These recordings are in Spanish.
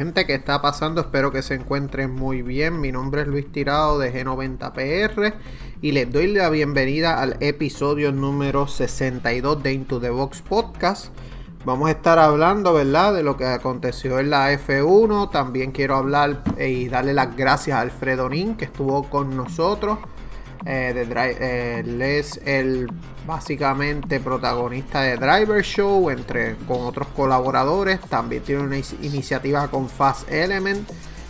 Gente que está pasando, espero que se encuentren muy bien. Mi nombre es Luis Tirado de G90PR y les doy la bienvenida al episodio número 62 de Into the Box Podcast. Vamos a estar hablando, ¿verdad?, de lo que aconteció en la F1. También quiero hablar y darle las gracias a Alfredo Nin, que estuvo con nosotros. Eh, eh, él es el básicamente protagonista de Driver Show, entre con otros colaboradores. También tiene una iniciativa con Fast Element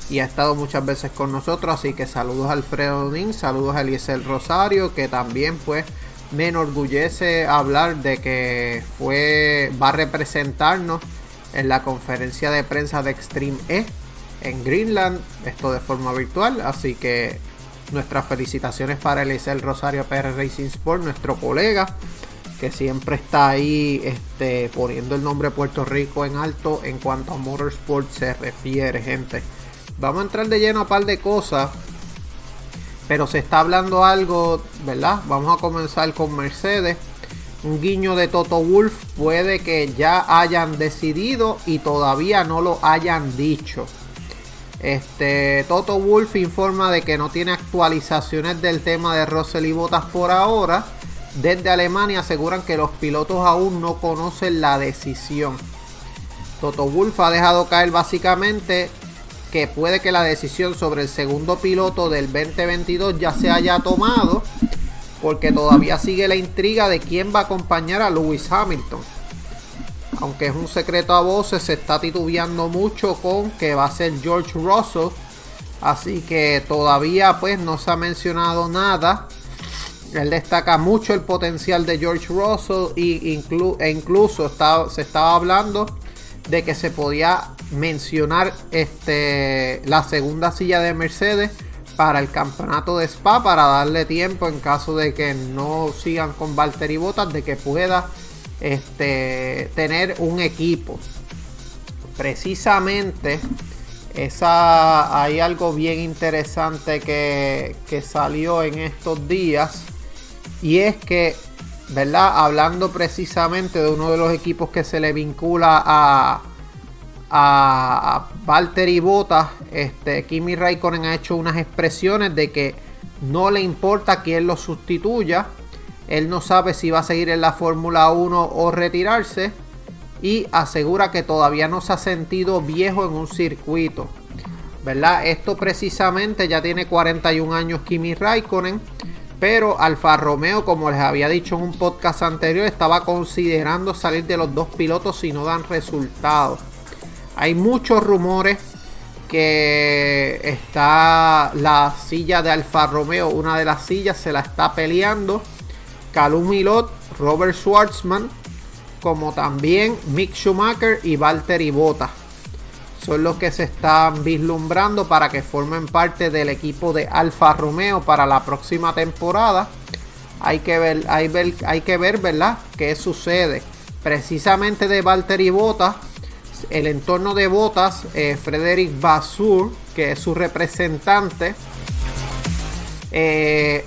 y ha estado muchas veces con nosotros. Así que saludos a Alfredo Nin, saludos a Eliezer Rosario, que también pues me enorgullece hablar de que fue va a representarnos en la conferencia de prensa de Extreme E en Greenland, esto de forma virtual, así que nuestras felicitaciones para Elisel Rosario PR Racing Sport, nuestro colega, que siempre está ahí este, poniendo el nombre Puerto Rico en alto en cuanto a motorsport se refiere, gente. Vamos a entrar de lleno a un par de cosas pero se está hablando algo, ¿verdad? Vamos a comenzar con Mercedes. Un guiño de Toto Wolf puede que ya hayan decidido y todavía no lo hayan dicho. Este Toto Wolf informa de que no tiene actualizaciones del tema de Russell y Bottas por ahora. Desde Alemania aseguran que los pilotos aún no conocen la decisión. Toto Wolf ha dejado caer básicamente que puede que la decisión sobre el segundo piloto del 2022 ya se haya tomado, porque todavía sigue la intriga de quién va a acompañar a Lewis Hamilton. Aunque es un secreto a voces, se está titubeando mucho con que va a ser George Russell. Así que todavía pues no se ha mencionado nada. Él destaca mucho el potencial de George Russell e incluso se estaba hablando de que se podía mencionar este, la segunda silla de Mercedes para el campeonato de Spa para darle tiempo en caso de que no sigan con Valtteri Bottas de que pueda este, tener un equipo precisamente esa hay algo bien interesante que, que salió en estos días y es que verdad hablando precisamente de uno de los equipos que se le vincula a a, Valtteri Bottas, este, Kimi Raikkonen ha hecho unas expresiones de que no le importa quién lo sustituya. Él no sabe si va a seguir en la Fórmula 1 o retirarse. Y asegura que todavía no se ha sentido viejo en un circuito. ¿Verdad? Esto precisamente ya tiene 41 años Kimi Raikkonen. Pero Alfa Romeo, como les había dicho en un podcast anterior, estaba considerando salir de los dos pilotos si no dan resultados. Hay muchos rumores que está la silla de Alfa Romeo, una de las sillas se la está peleando Calum Milot, Robert Schwartzman, como también Mick Schumacher y Valtteri Bottas. Son los que se están vislumbrando para que formen parte del equipo de Alfa Romeo para la próxima temporada. Hay que ver, hay, hay que ver, ¿verdad? ¿Qué sucede? Precisamente de Valtteri Bottas el entorno de botas, eh, Frederick Basur, que es su representante, eh,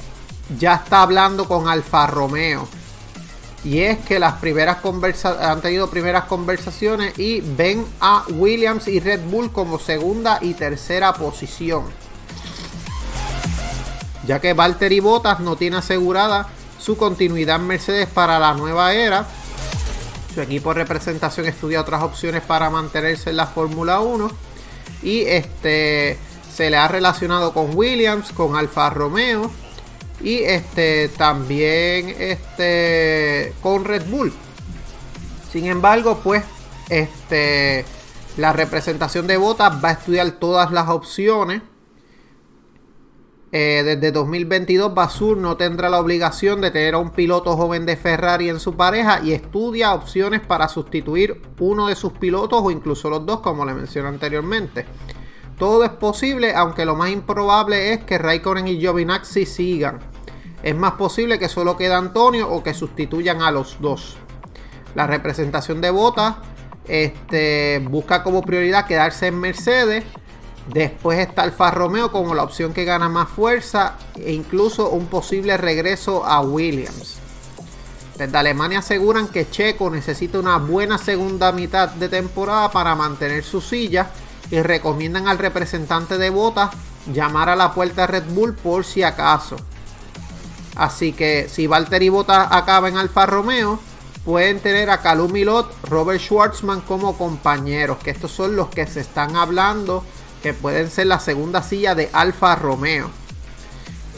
ya está hablando con Alfa Romeo. Y es que las primeras conversaciones han tenido primeras conversaciones y ven a Williams y Red Bull como segunda y tercera posición. Ya que Valtteri Bottas no tiene asegurada su continuidad en Mercedes para la nueva era su equipo de representación estudia otras opciones para mantenerse en la Fórmula 1. Y este se le ha relacionado con Williams, con Alfa Romeo y este también este con Red Bull. Sin embargo, pues este la representación de Botas va a estudiar todas las opciones eh, desde 2022 Basur no tendrá la obligación de tener a un piloto joven de Ferrari en su pareja y estudia opciones para sustituir uno de sus pilotos o incluso los dos como le mencioné anteriormente. Todo es posible, aunque lo más improbable es que Raikkonen y Giovinazzi sigan. Es más posible que solo quede Antonio o que sustituyan a los dos. La representación de Bottas este, busca como prioridad quedarse en Mercedes. Después está Alfa Romeo como la opción que gana más fuerza e incluso un posible regreso a Williams. Desde Alemania aseguran que Checo necesita una buena segunda mitad de temporada para mantener su silla y recomiendan al representante de Bottas llamar a la puerta Red Bull por si acaso. Así que si Valtteri Bottas acaba en Alfa Romeo, pueden tener a Calum Milot, Robert Schwartzman como compañeros, que estos son los que se están hablando que pueden ser la segunda silla de Alfa Romeo.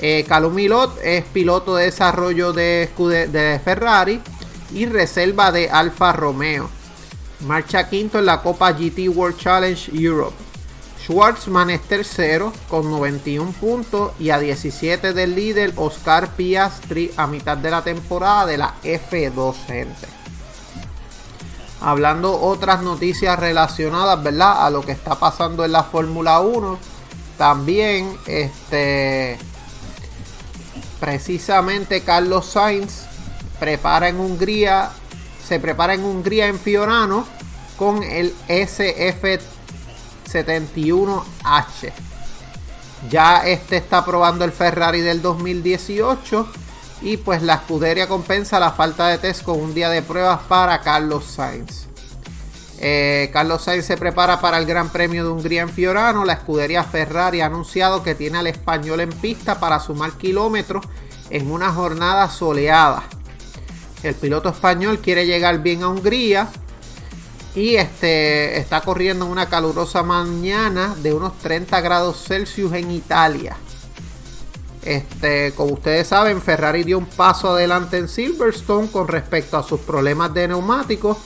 Eh, Calum Milot es piloto de desarrollo de, de Ferrari y reserva de Alfa Romeo. Marcha quinto en la Copa GT World Challenge Europe. Schwartzman es tercero con 91 puntos y a 17 del líder Oscar Piastri a mitad de la temporada de la F2, gente. Hablando otras noticias relacionadas, ¿verdad? A lo que está pasando en la Fórmula 1. También, este, precisamente Carlos Sainz prepara en Hungría, se prepara en Hungría en Fiorano con el SF 71H. Ya este está probando el Ferrari del 2018 y pues la escudería compensa la falta de test con un día de pruebas para Carlos Sainz. Eh, Carlos Sainz se prepara para el Gran Premio de Hungría en Fiorano. La escudería Ferrari ha anunciado que tiene al español en pista para sumar kilómetros en una jornada soleada. El piloto español quiere llegar bien a Hungría y este está corriendo una calurosa mañana de unos 30 grados Celsius en Italia. Este, como ustedes saben, Ferrari dio un paso adelante en Silverstone con respecto a sus problemas de neumáticos.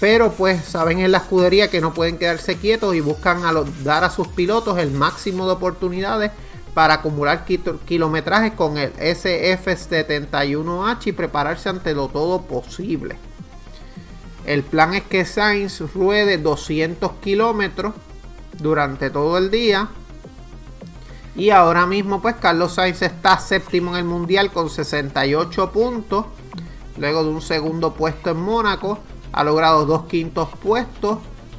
Pero pues saben en la escudería que no pueden quedarse quietos y buscan dar a sus pilotos el máximo de oportunidades para acumular kilometrajes con el SF71H y prepararse ante lo todo posible. El plan es que Sainz ruede 200 kilómetros durante todo el día. Y ahora mismo pues Carlos Sainz está séptimo en el mundial con 68 puntos. Luego de un segundo puesto en Mónaco. Ha logrado dos quintos puestos.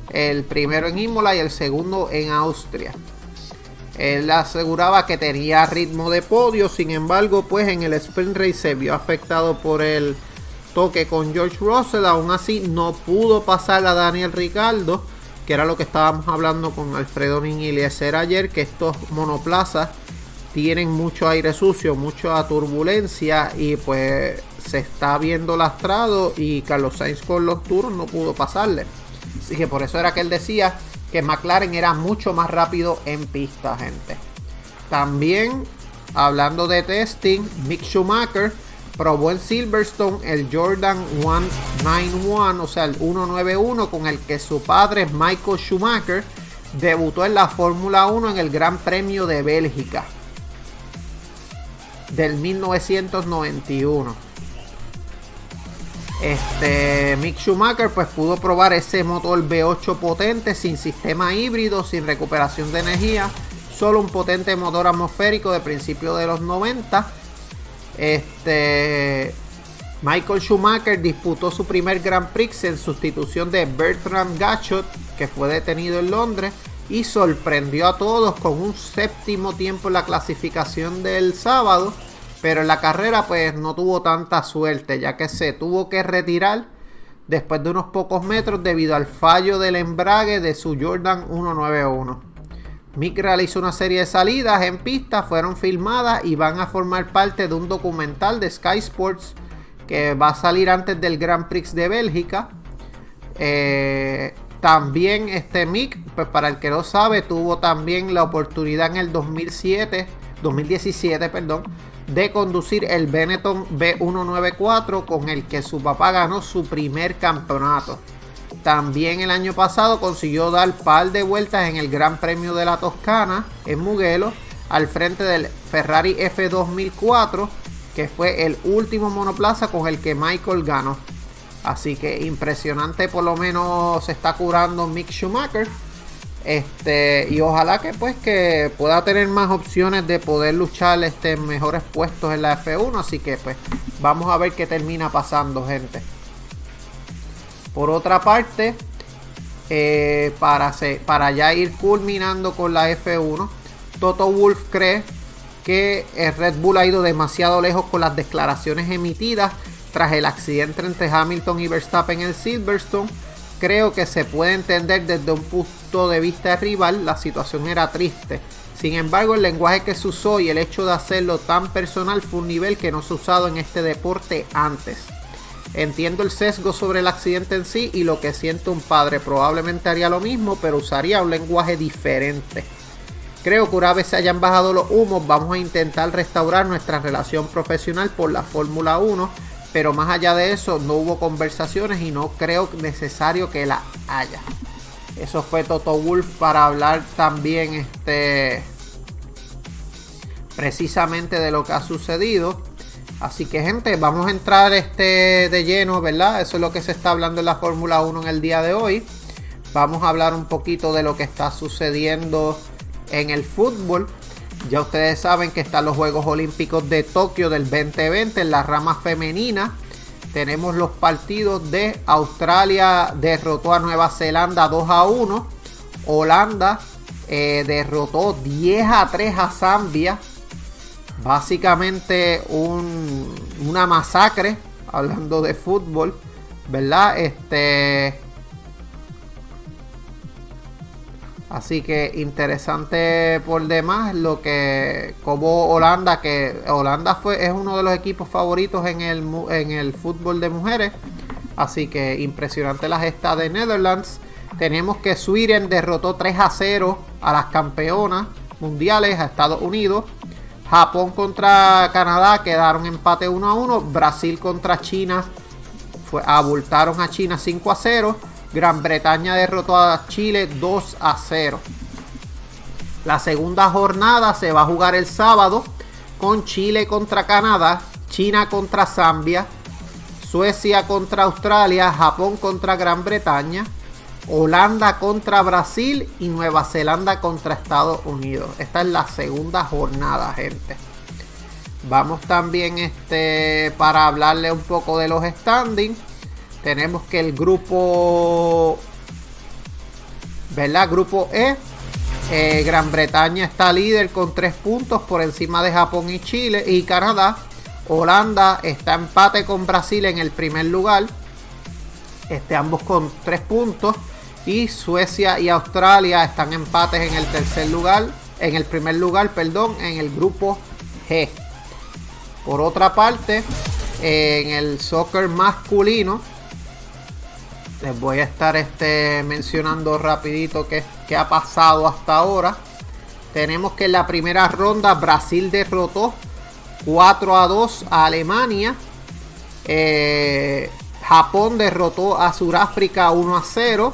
El primero en Imola y el segundo en Austria. Él aseguraba que tenía ritmo de podio. Sin embargo pues en el sprint race se vio afectado por el toque con George Russell. Aún así no pudo pasar a Daniel Ricardo, que era lo que estábamos hablando con Alfredo Ninilieser ayer, que estos monoplazas tienen mucho aire sucio, mucha turbulencia y pues se está viendo lastrado y Carlos Sainz con los Tours no pudo pasarle. Así que por eso era que él decía que McLaren era mucho más rápido en pista, gente. También hablando de testing, Mick Schumacher probó en Silverstone el Jordan 191, o sea, el 191 con el que su padre Michael Schumacher debutó en la Fórmula 1 en el Gran Premio de Bélgica del 1991. Este Mick Schumacher pues pudo probar ese motor V8 potente sin sistema híbrido, sin recuperación de energía, solo un potente motor atmosférico de principios de los 90 este, Michael Schumacher disputó su primer Grand Prix en sustitución de Bertrand Gachot, que fue detenido en Londres, y sorprendió a todos con un séptimo tiempo en la clasificación del sábado, pero en la carrera pues no tuvo tanta suerte, ya que se tuvo que retirar después de unos pocos metros debido al fallo del embrague de su Jordan 191. Mick realizó una serie de salidas en pista, fueron filmadas y van a formar parte de un documental de Sky Sports que va a salir antes del Grand Prix de Bélgica. Eh, también este Mick, pues para el que no sabe, tuvo también la oportunidad en el 2007, 2017, perdón, de conducir el Benetton B194 con el que su papá ganó su primer campeonato. También el año pasado consiguió dar par de vueltas en el Gran Premio de la Toscana en Mugello al frente del Ferrari F2004 que fue el último monoplaza con el que Michael ganó. Así que impresionante por lo menos se está curando Mick Schumacher. Este, y ojalá que pues que pueda tener más opciones de poder luchar este, mejores puestos en la F1. Así que pues vamos a ver qué termina pasando, gente. Por otra parte, eh, para, para ya ir culminando con la F1, Toto Wolf cree que el Red Bull ha ido demasiado lejos con las declaraciones emitidas tras el accidente entre Hamilton y Verstappen en Silverstone creo que se puede entender desde un punto de vista rival, la situación era triste. Sin embargo, el lenguaje que se usó y el hecho de hacerlo tan personal fue un nivel que no se ha usado en este deporte antes. Entiendo el sesgo sobre el accidente en sí y lo que siente un padre. Probablemente haría lo mismo, pero usaría un lenguaje diferente. Creo que una vez se hayan bajado los humos, vamos a intentar restaurar nuestra relación profesional por la Fórmula 1 pero más allá de eso no hubo conversaciones y no creo necesario que la haya. Eso fue Toto Wolf para hablar también este precisamente de lo que ha sucedido. Así que gente, vamos a entrar este de lleno, ¿verdad? Eso es lo que se está hablando en la Fórmula 1 en el día de hoy. Vamos a hablar un poquito de lo que está sucediendo en el fútbol. Ya ustedes saben que están los Juegos Olímpicos de Tokio del 2020 en la rama femenina. Tenemos los partidos de Australia derrotó a Nueva Zelanda 2 a 1. Holanda eh, derrotó 10 a 3 a Zambia. Básicamente una masacre, hablando de fútbol, ¿verdad? Este, Así que interesante por demás lo que como Holanda, que Holanda fue, es uno de los equipos favoritos en el, en el fútbol de mujeres. Así que impresionante la gesta de Netherlands. Tenemos que Sweden derrotó 3 a 0 a las campeonas mundiales, a Estados Unidos. Japón contra Canadá quedaron empate 1 a 1. Brasil contra China fue, abultaron a China 5 a 0. Gran Bretaña derrotó a Chile 2 a 0. La segunda jornada se va a jugar el sábado con Chile contra Canadá, China contra Zambia, Suecia contra Australia, Japón contra Gran Bretaña, Holanda contra Brasil y Nueva Zelanda contra Estados Unidos. Esta es la segunda jornada, gente. Vamos también este, para hablarle un poco de los standings. Tenemos que el grupo, ¿verdad? Grupo E. Eh, Gran Bretaña está líder con 3 puntos por encima de Japón y Chile y Canadá. Holanda está empate con Brasil en el primer lugar. Este, ambos con 3 puntos. Y Suecia y Australia están empates en el tercer lugar. En el primer lugar, perdón, en el grupo G. Por otra parte, en el soccer masculino, les voy a estar este, mencionando rapidito qué, ha pasado hasta ahora. Tenemos que en la primera ronda Brasil derrotó 4 a 2 a Alemania. Eh, Japón derrotó a Sudáfrica 1 a 0.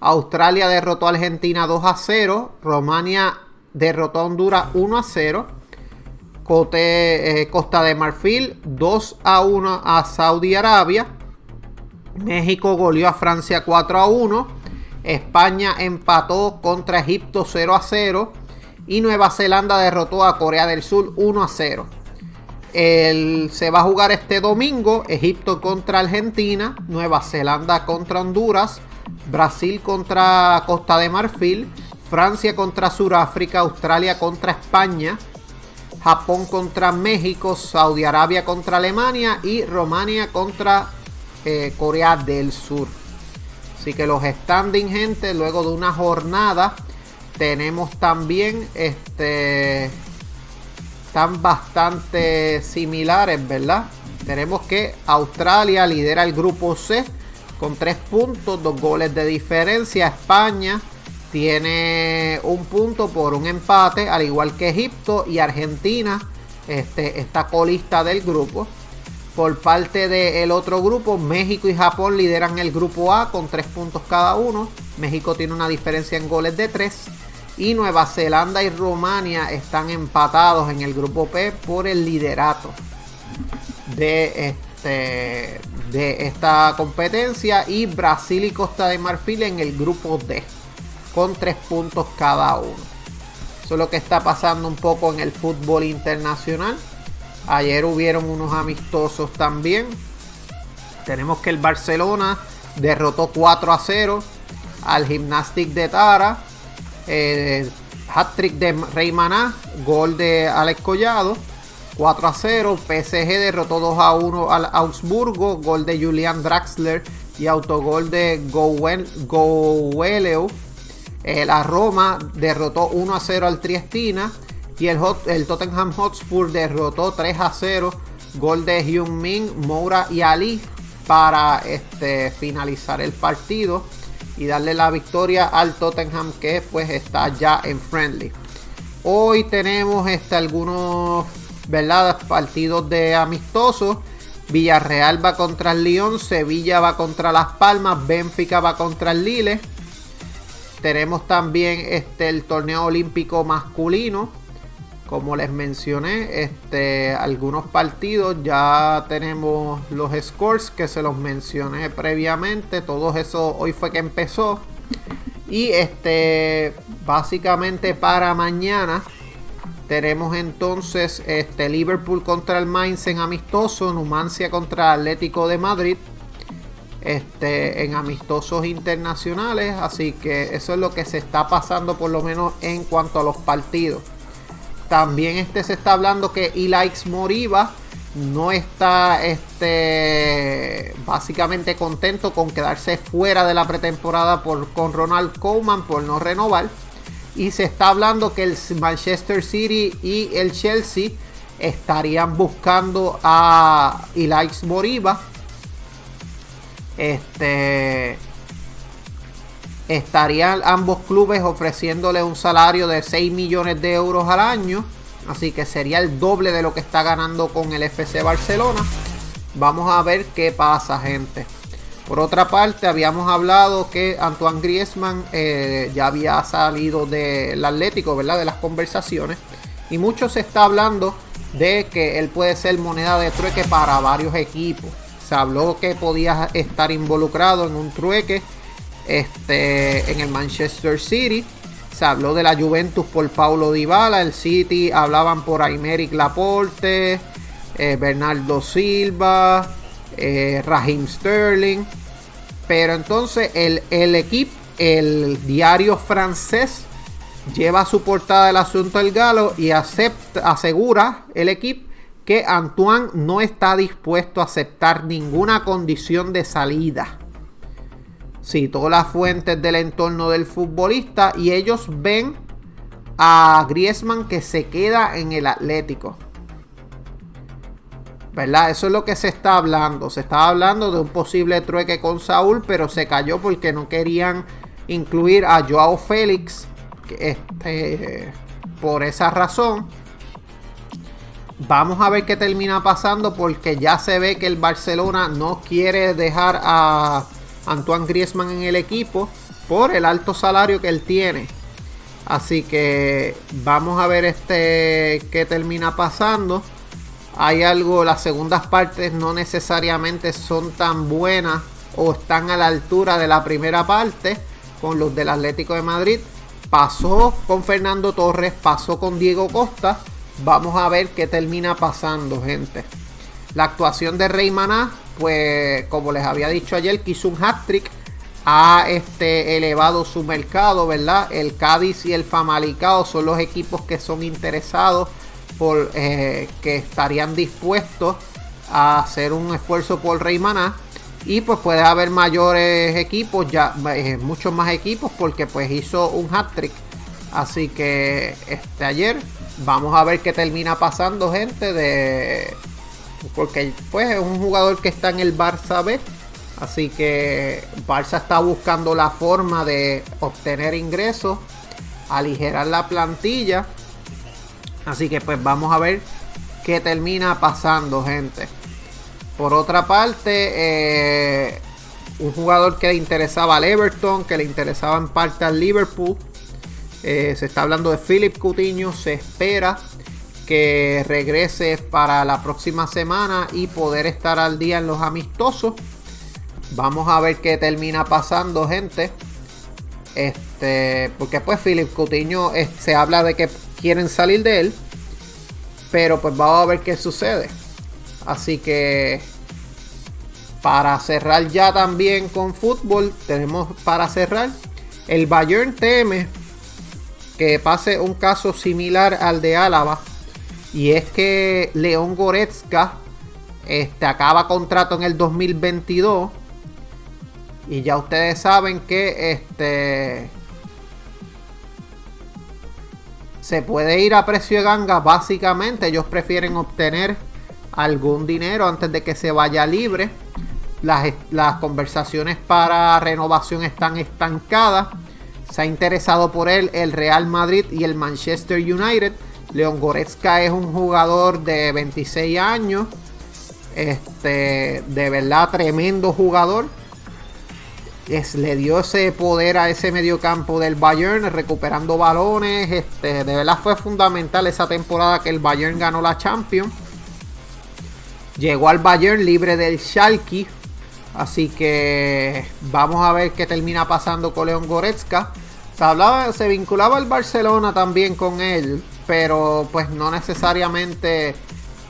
Australia derrotó a Argentina 2 a 0. Romania derrotó a Honduras 1 a 0. Eh, Costa de Marfil 2 a 1 a Saudi Arabia. México goleó a Francia 4 a 1. España empató contra Egipto 0 a 0. Y Nueva Zelanda derrotó a Corea del Sur 1 a 0. se va a jugar este domingo Egipto contra Argentina, Nueva Zelanda contra Honduras, Brasil contra Costa de Marfil, Francia contra Sudáfrica, Australia contra España, Japón contra México, Saudi Arabia contra Alemania y Romania contra eh, Corea del Sur. Así que los standing, gente, luego de una jornada, tenemos también este. Están bastante similares, ¿verdad? Tenemos que Australia lidera el grupo C con 3 puntos, 2 goles de diferencia. España tiene un punto por un empate, al igual que Egipto y Argentina. Este, está colista del grupo. Por parte del otro grupo, México y Japón lideran el grupo A con 3 puntos cada uno. México tiene una diferencia en goles de 3. Y Nueva Zelanda y Rumania están empatados en el grupo P por el liderato de, este, de esta competencia. Y Brasil y Costa de Marfil en el grupo D. con 3 puntos cada uno. Eso es lo que está pasando un poco en el fútbol internacional. Ayer hubieron unos amistosos también. Tenemos que el Barcelona derrotó 4 a 0 al Gymnastic de Tara. Eh, hat-trick de Rey Maná, gol de Alex Collado. 4 a 0. PSG derrotó 2 a 1 al Augsburgo. Gol de Julian Draxler y autogol de Goueleu. Eh, la Roma derrotó 1 a 0 al Triestina. Y el, el Tottenham Hotspur derrotó 3 a 0. Gol de Hyun Min, Moura y Ali para este, finalizar el partido y darle la victoria al Tottenham que pues está ya en friendly. Hoy tenemos este, algunos ¿verdad? partidos de amistosos. Villarreal va contra el Lyon, Sevilla va contra Las Palmas, Benfica va contra el Lille. Tenemos también este, el torneo olímpico masculino. Como les mencioné, este, algunos partidos ya tenemos los scores que se los mencioné previamente. Todo eso hoy fue que empezó. Y este, básicamente para mañana tenemos entonces este, Liverpool contra el Mainz en amistoso, Numancia contra Atlético de Madrid este, en amistosos internacionales. Así que eso es lo que se está pasando por lo menos en cuanto a los partidos. También este se está hablando que Ilaix Moriba no está este, básicamente contento con quedarse fuera de la pretemporada por, con Ronald Koeman por no renovar. Y se está hablando que el Manchester City y el Chelsea estarían buscando a Ilaix Moriba. Este estarían ambos clubes ofreciéndole un salario de 6 millones de euros al año. Así que sería el doble de lo que está ganando con el FC Barcelona. Vamos a ver qué pasa, gente. Por otra parte, habíamos hablado que Antoine Griezmann eh, ya había salido del Atlético, ¿verdad? De las conversaciones. Y mucho se está hablando de que él puede ser moneda de trueque para varios equipos. Se habló que podía estar involucrado en un trueque este, en el Manchester City. Se habló de la Juventus por Paulo Dybala. El City hablaban por Aymeric Laporte, eh, Bernardo Silva, eh, Raheem Sterling. Pero entonces el, el equipo, el diario francés, lleva su portada el asunto del galo y acepta, asegura el equipo que Antoine no está dispuesto a aceptar ninguna condición de salida citó las fuentes del entorno del futbolista y ellos ven a Griezmann que se queda en el Atlético. ¿Verdad? Eso es lo que se está hablando. Se estaba hablando de un posible trueque con Saúl, pero se cayó porque no querían incluir a Joao Félix. Este, por esa razón. Vamos a ver qué termina pasando porque ya se ve que el Barcelona no quiere dejar a Antoine Griezmann en el equipo por el alto salario que él tiene. Así que vamos a ver este qué termina pasando. Hay algo, las segundas partes no necesariamente son tan buenas o están a la altura de la primera parte con los del Atlético de Madrid. Pasó con Fernando Torres, pasó con Diego Costa. Vamos a ver qué termina pasando, gente. La actuación de Rey Maná pues como les había dicho ayer, quiso un hat-trick, ha este, elevado su mercado, ¿verdad? El Cádiz y el Famalicao son los equipos que son interesados por eh, que estarían dispuestos a hacer un esfuerzo por Maná y pues puede haber mayores equipos ya eh, muchos más equipos porque pues hizo un hat trick así que este ayer vamos a ver qué termina pasando gente de porque pues es un jugador que está en el Barça B. Así que Barça está buscando la forma de obtener ingresos, aligerar la plantilla. Así que pues vamos a ver qué termina pasando, gente. Por otra parte, eh, un jugador que le interesaba al Everton, que le interesaba en parte al Liverpool. Eh, se está hablando de Philip Coutinho. Se espera que regrese para la próxima semana y poder estar al día en los amistosos. Vamos a ver qué termina pasando, gente. Este, porque pues Philip Coutinho se habla de que quieren salir de él. Pero pues vamos a ver qué sucede. Así que para cerrar ya también con fútbol, tenemos para cerrar. El Bayern teme que pase un caso similar al de Álava. Y es que León Goretzka este, acaba contrato en el 2022. Y ya ustedes saben que este se puede ir a precio de ganga. Básicamente, ellos prefieren obtener algún dinero antes de que se vaya libre. Las, las conversaciones para renovación están estancadas. Se ha interesado por él el Real Madrid y el Manchester United. León Goretzka es un jugador de 26 años. Este, de verdad, tremendo jugador. Es, le dio ese poder a ese mediocampo del Bayern, recuperando balones. Este, de verdad fue fundamental esa temporada que el Bayern ganó la Champions. Llegó al Bayern libre del Schalke. Así que vamos a ver qué termina pasando con León Goretzka. Se, hablaba, se vinculaba al Barcelona también con él, pero pues no necesariamente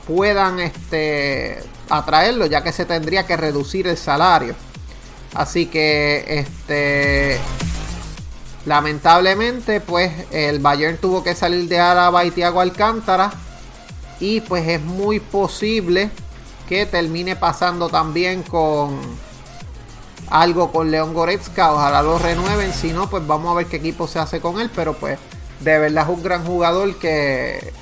puedan este, atraerlo, ya que se tendría que reducir el salario. Así que este lamentablemente pues el Bayern tuvo que salir de Araba y Thiago Alcántara y pues es muy posible que termine pasando también con algo con León Goretzka. Ojalá lo renueven. Si no, pues vamos a ver qué equipo se hace con él. Pero pues de verdad es un gran jugador que,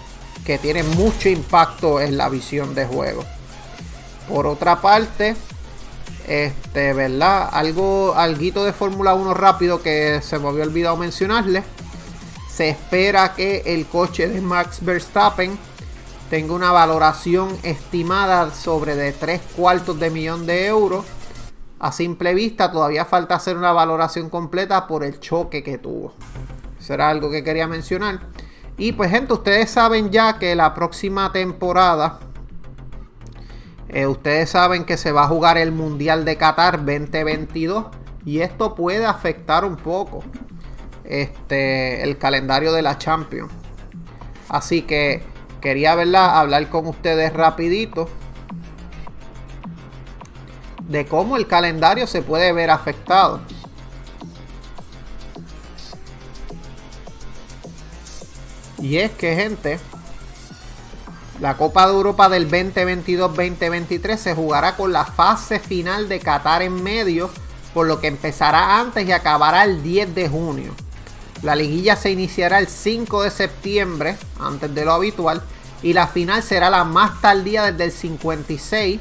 que tiene mucho impacto en la visión de juego. Por otra parte, este, ¿verdad? Algo, alguito de Fórmula 1 rápido que se me había olvidado mencionarle. Se espera que el coche de Max Verstappen tengo una valoración estimada sobre de 3 cuartos de millón de euros. A simple vista todavía falta hacer una valoración completa por el choque que tuvo. Eso era algo que quería mencionar. Y pues gente, ustedes saben ya que la próxima temporada, eh, ustedes saben que se va a jugar el Mundial de Qatar 2022. Y esto puede afectar un poco este, el calendario de la Champions. Así que quería hablar con ustedes rapidito de cómo el calendario se puede ver afectado. Y es que, gente, la Copa de Europa del 2022-2023 se jugará con la fase final de Qatar en medio, por lo que empezará antes y acabará el 10 de junio. La liguilla se iniciará el 5 de septiembre, antes de lo habitual, y la final será la más tardía desde el 56,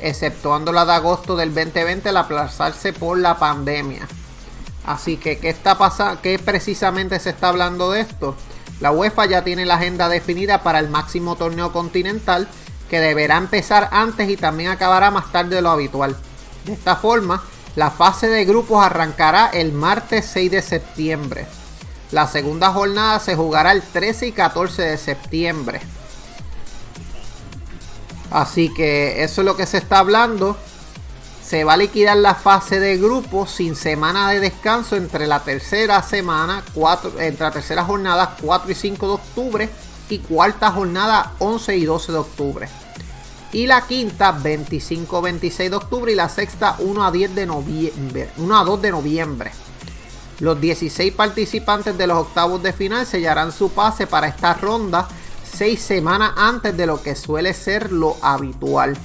exceptuando la de agosto del 2020 al aplazarse por la pandemia. Así que, ¿qué está pasando? ¿Qué precisamente se está hablando de esto? La UEFA ya tiene la agenda definida para el máximo torneo continental, que deberá empezar antes y también acabará más tarde de lo habitual. De esta forma, la fase de grupos arrancará el martes 6 de septiembre. La segunda jornada se jugará el 13 y 14 de septiembre. Así que eso es lo que se está hablando. Se va a liquidar la fase de grupos sin semana de descanso entre la tercera semana, entre la tercera jornada 4 y 5 de octubre y cuarta jornada 11 y 12 de octubre y la quinta 25-26 de octubre y la sexta 1 a 10 de noviembre, 1 a 2 de noviembre. Los 16 participantes de los octavos de final sellarán su pase para esta ronda 6 semanas antes de lo que suele ser lo habitual.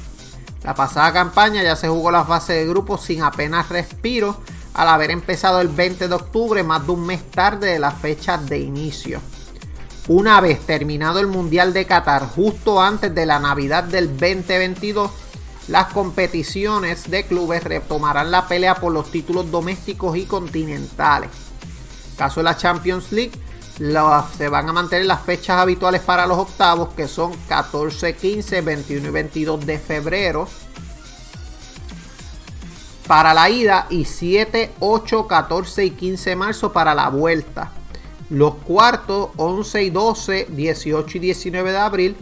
La pasada campaña ya se jugó la fase de grupos sin apenas respiro al haber empezado el 20 de octubre, más de un mes tarde de la fecha de inicio. Una vez terminado el Mundial de Qatar, justo antes de la Navidad del 2022, las competiciones de clubes retomarán la pelea por los títulos domésticos y continentales. Caso de la Champions League, se van a mantener las fechas habituales para los octavos, que son 14, 15, 21 y 22 de febrero. Para la ida y 7, 8, 14 y 15 de marzo para la vuelta. Los cuartos 11 y 12, 18 y 19 de abril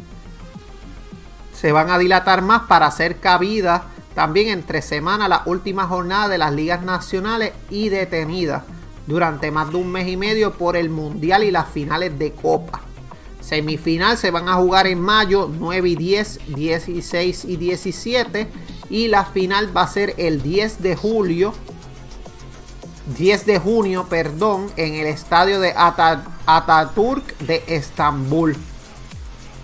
se van a dilatar más para hacer cabida también entre semana la última jornada de las ligas nacionales y detenidas durante más de un mes y medio por el Mundial y las finales de Copa. Semifinal se van a jugar en mayo 9 y 10, 16 y 17 y la final va a ser el 10 de julio 10 de junio, perdón, en el estadio de Ataturk de Estambul.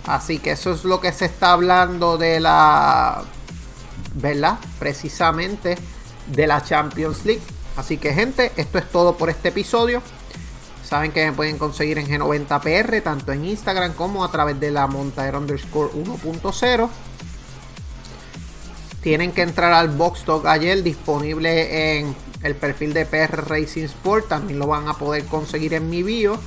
Así que eso es lo que se está hablando de la, ¿verdad? Precisamente de la Champions League. Así que gente, esto es todo por este episodio. Saben que me pueden conseguir en G90PR, tanto en Instagram como a través de la Montader underscore 1.0. Tienen que entrar al Box Talk ayer, disponible en el perfil de PR Racing Sport. También lo van a poder conseguir en mi bio.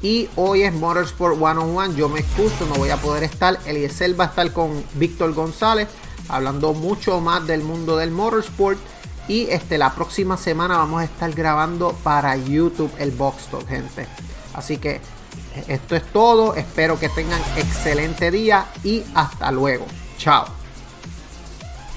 Y hoy es Motorsport One on One. Yo me excuso, no voy a poder estar. Eliezer va a estar con Víctor González, hablando mucho más del mundo del Motorsport. Y este, la próxima semana vamos a estar grabando para YouTube el Box Talk, gente. Así que esto es todo. Espero que tengan excelente día y hasta luego. Chao.